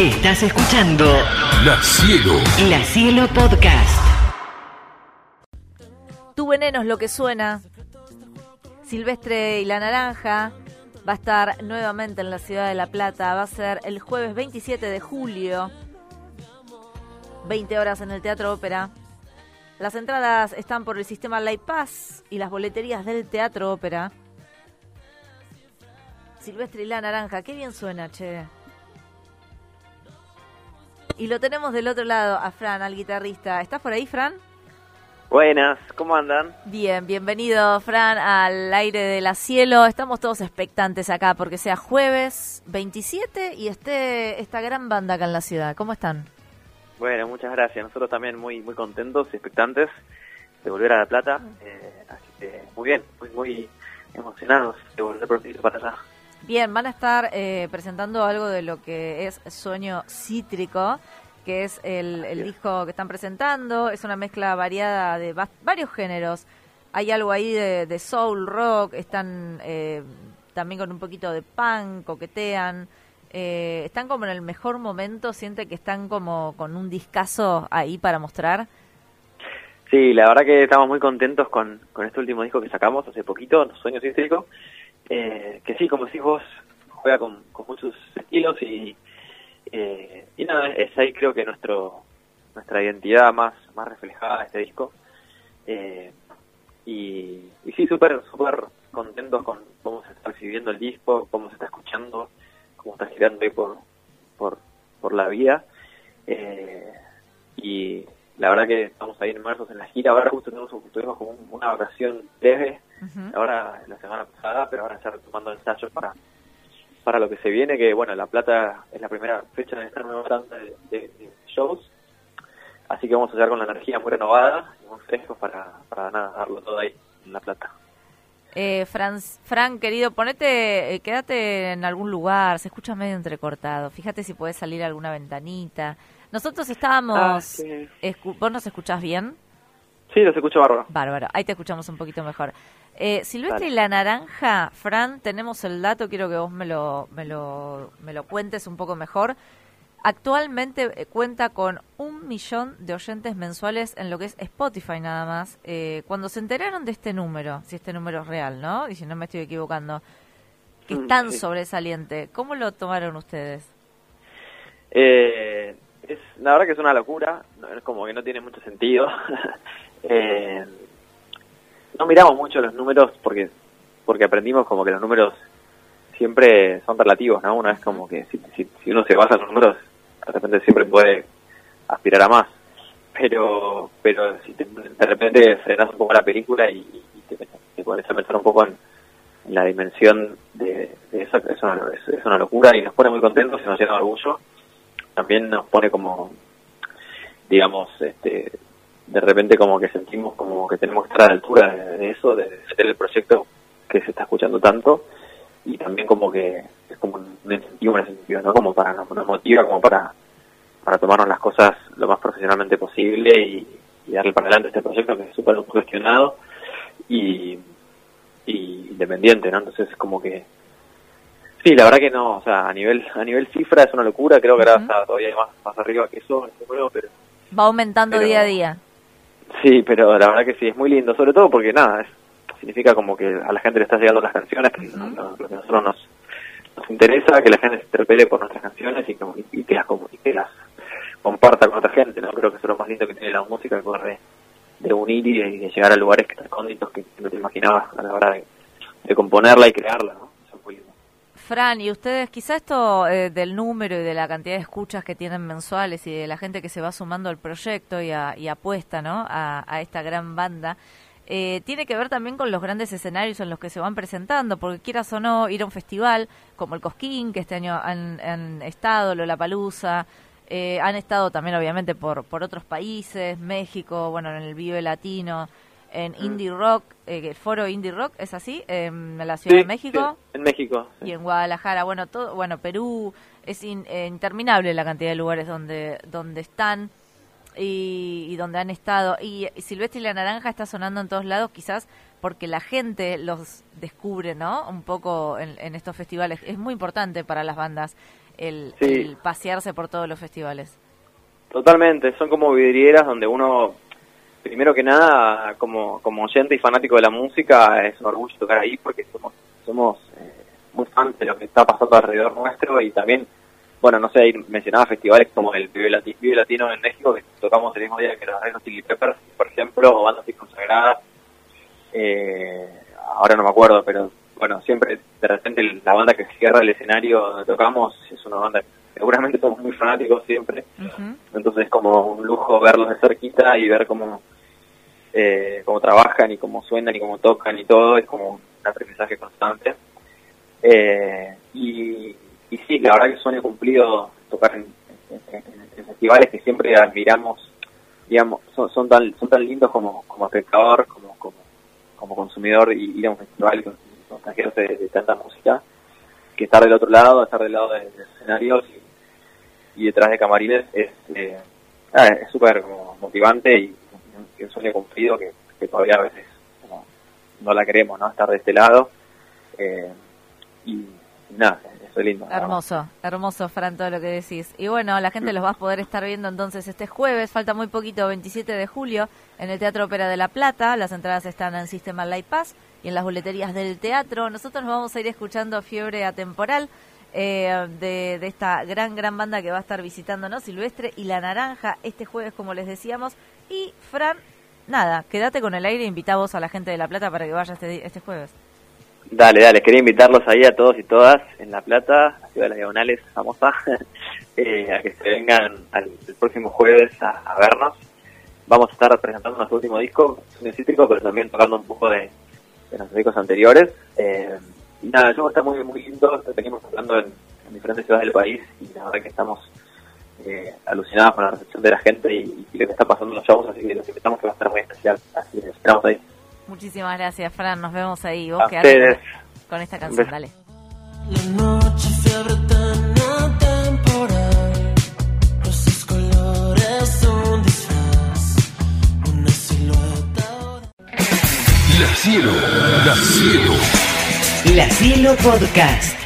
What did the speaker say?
Estás escuchando La Cielo. La Cielo Podcast. Tu veneno es lo que suena. Silvestre y la Naranja va a estar nuevamente en la ciudad de La Plata. Va a ser el jueves 27 de julio. 20 horas en el Teatro Ópera. Las entradas están por el sistema Light Pass y las boleterías del Teatro Ópera. Silvestre y la Naranja, qué bien suena, che. Y lo tenemos del otro lado a Fran, al guitarrista. ¿Estás por ahí, Fran? Buenas, ¿cómo andan? Bien, bienvenido, Fran, al aire de la cielo. Estamos todos expectantes acá porque sea jueves 27 y esté esta gran banda acá en la ciudad. ¿Cómo están? Bueno, muchas gracias. Nosotros también muy muy contentos y expectantes de volver a La Plata. Eh, así que muy bien, muy muy emocionados de volver prontito para allá. Bien, van a estar eh, presentando algo de lo que es Sueño Cítrico, que es el, el disco que están presentando. Es una mezcla variada de va- varios géneros. Hay algo ahí de, de soul, rock, están eh, también con un poquito de punk, coquetean. Eh, están como en el mejor momento, siente que están como con un discazo ahí para mostrar. Sí, la verdad que estamos muy contentos con, con este último disco que sacamos hace poquito, Sueño Cítrico, eh, que sí, como decís vos, juega con, muchos estilos y, eh, y nada, es ahí creo que nuestro nuestra identidad más, más reflejada este disco. Eh, y, y sí, súper súper contentos con cómo se está recibiendo el disco, cómo se está escuchando, cómo está girando ahí por, por, por la vida. Eh, y la verdad que estamos ahí inmersos en la gira. Ahora justo tuvimos, tuvimos como un- una vacación leve, Ujú. ahora la semana pasada, pero ahora ya retomando ensayos para para lo que se viene, que bueno, La Plata es la primera fecha de esta nueva tanda de, de- de shows, así que vamos a llegar con la energía muy renovada y muy frescos para, para nada, darlo todo ahí en La Plata. Eh, Fran, Fran, querido, ponete, eh, quédate en algún lugar, se escucha medio entrecortado. Fíjate si puedes salir a alguna ventanita. Nosotros estábamos... Ah, sí. escu- ¿Vos nos escuchás bien? Sí, los escucho bárbaro. Bárbaro, ahí te escuchamos un poquito mejor. Eh, Silvestre y la Naranja, Fran, tenemos el dato, quiero que vos me lo, me lo, me lo cuentes un poco mejor. Actualmente eh, cuenta con un millón de oyentes mensuales en lo que es Spotify nada más. Eh, cuando se enteraron de este número, si este número es real, ¿no? Y si no me estoy equivocando, que es Mm, tan sí. sobresaliente, ¿cómo lo tomaron ustedes? Eh, es, la verdad que es una locura, es como que no tiene mucho sentido. Eh, no miramos mucho los números porque porque aprendimos como que los números siempre son relativos, ¿no? Una vez como que si, uno se basa en los números, de repente siempre puede aspirar a más. Pero pero si te- de repente frenas un poco la película y, y te, te pones a pensar un poco en, la dimensión de, de eso, es una, es una locura y nos pone muy contentos y nos llena de orgullo. También nos pone como, digamos, este, de repente como que sentimos como que tenemos que estar a la altura de, eso, de, ser el proyecto que se está escuchando tanto y también como que es como un incentivo en ese sentido, ¿no? Como para, nos, motiva como para, para tomarnos las cosas lo más profesionalmente posible y, y darle para adelante este proyecto que es súper cuestionado y, y independiente, ¿no? Entonces como que sí, la verdad que no, o sea, a nivel a nivel cifra es una locura, creo que ahora está todavía más, más arriba que eso, pero Va aumentando Pero- día a día. Sí, pero la verdad que sí, es muy lindo, sobre todo porque nada, es, significa como que a la gente le está llegando las canciones, que no- lo que a nosotros nos, nos interesa, que la gente se interpele por nuestras canciones y que, las, y las comparta con otra gente, ¿no? Creo que eso es lo más lindo que tiene la música, que poder de, unir y de, llegar a lugares que recónditos que no te imaginabas a la hora de, de componerla y crearla, ¿no? Eso es muy lindo. Fran, y ustedes, quizá esto eh, del número y de la cantidad de escuchas que tienen mensuales y de la gente que se va sumando al proyecto y, a- y apuesta ¿no? a, esta gran banda, eh, tiene que ver también con los grandes escenarios en los que se van presentando, porque quieras o no, ir a un festival como el Cosquín, que este año han, han estado, Lollapalooza, eh, han estado también obviamente por, por otros países, México, bueno, en el Vive Latino, en Mm. Indie Rock, eh, el foro Indie Rock, ¿es así? En la Ciudad de México sí, en México. sí. y en Guadalajara, bueno, todo, bueno, Perú, es in- eh, interminable la cantidad de lugares donde donde están y, y donde han estado. Y, y Silvestre y la Naranja está sonando en todos lados, quizás porque la gente los descubre, ¿no? Un poco en, en estos festivales. Es muy importante para las bandas. el pasearse por todos los festivales. Totalmente, son como vidrieras donde uno, primero que nada, como, como oyente y fanático de la música, es un orgullo tocar ahí porque somos, somos eh, muy fans de lo que está pasando alrededor nuestro y también, bueno, no sé, mencionaba festivales como el Vive, Lati- Vive Latino en México, que tocamos el mismo día que los Red Chili Peppers, por ejemplo, o bandas así consagradas. Eh, ahora no me acuerdo, pero bueno, siempre de repente la banda que cierra el escenario donde tocamos es una banda que seguramente somos muy fanáticos siempre. Entonces es como un lujo verlos de cerquita y ver cómo, eh, cómo trabajan y cómo suenan y cómo tocan y todo, es como un aprendizaje constante. Eh, y, y sí, la verdad que es sueño cumplido tocar en, en- festivales que siempre admiramos, digamos, son, son tan son tan lindos como, como espectador, como, como, como consumidor y ir a un festival con de, de tanta música, que estar del otro lado, estar del lado de, de escenarios y, detrás de camarines es eh, ah, súper motivante y, y un sueño cumplido que, que todavía a veces como, no la queremos, ¿no? Estar de este lado. eh, y, nada, eso es lindo. Hermoso, hermoso, Fran, todo lo que decís. Y bueno, la gente los va a poder estar viendo entonces este jueves, falta muy poquito, 27 de julio, en el Teatro Ópera de La Plata. Las entradas están en Sistema Light Pass y en las boleterías del teatro. Nosotros nos vamos a ir escuchando Fiebre Atemporal eh, de, de esta gran, gran banda que va a estar visitándonos, Silvestre y La Naranja, este jueves, como les decíamos. Y Fran, nada, quédate con el aire e invita vos a la gente de La Plata para que vaya este, este jueves. Dale, dale, quería invitarlos ahí a todos y todas en La Plata, la ciudad de las Diagonales famosa, eh, a que se vengan al, el próximo jueves a, vernos. Vamos a estar presentando nuestro último disco, Sueño Cítrico, pero también tocando un poco de, de nuestros discos anteriores. Eh, y nada, el show está muy, muy lindo, venimos hablando en, en diferentes ciudades del país y la verdad que estamos eh, alucinados con la recepción de la gente y, y lo que está pasando en los shows, así que los invitamos que va a estar muy especial. Así que esperamos ahí. Muchísimas gracias, Fran. Nos vemos ahí. Vos A quedate ustedes. con- esta canción, dale. La Cielo, Podcast.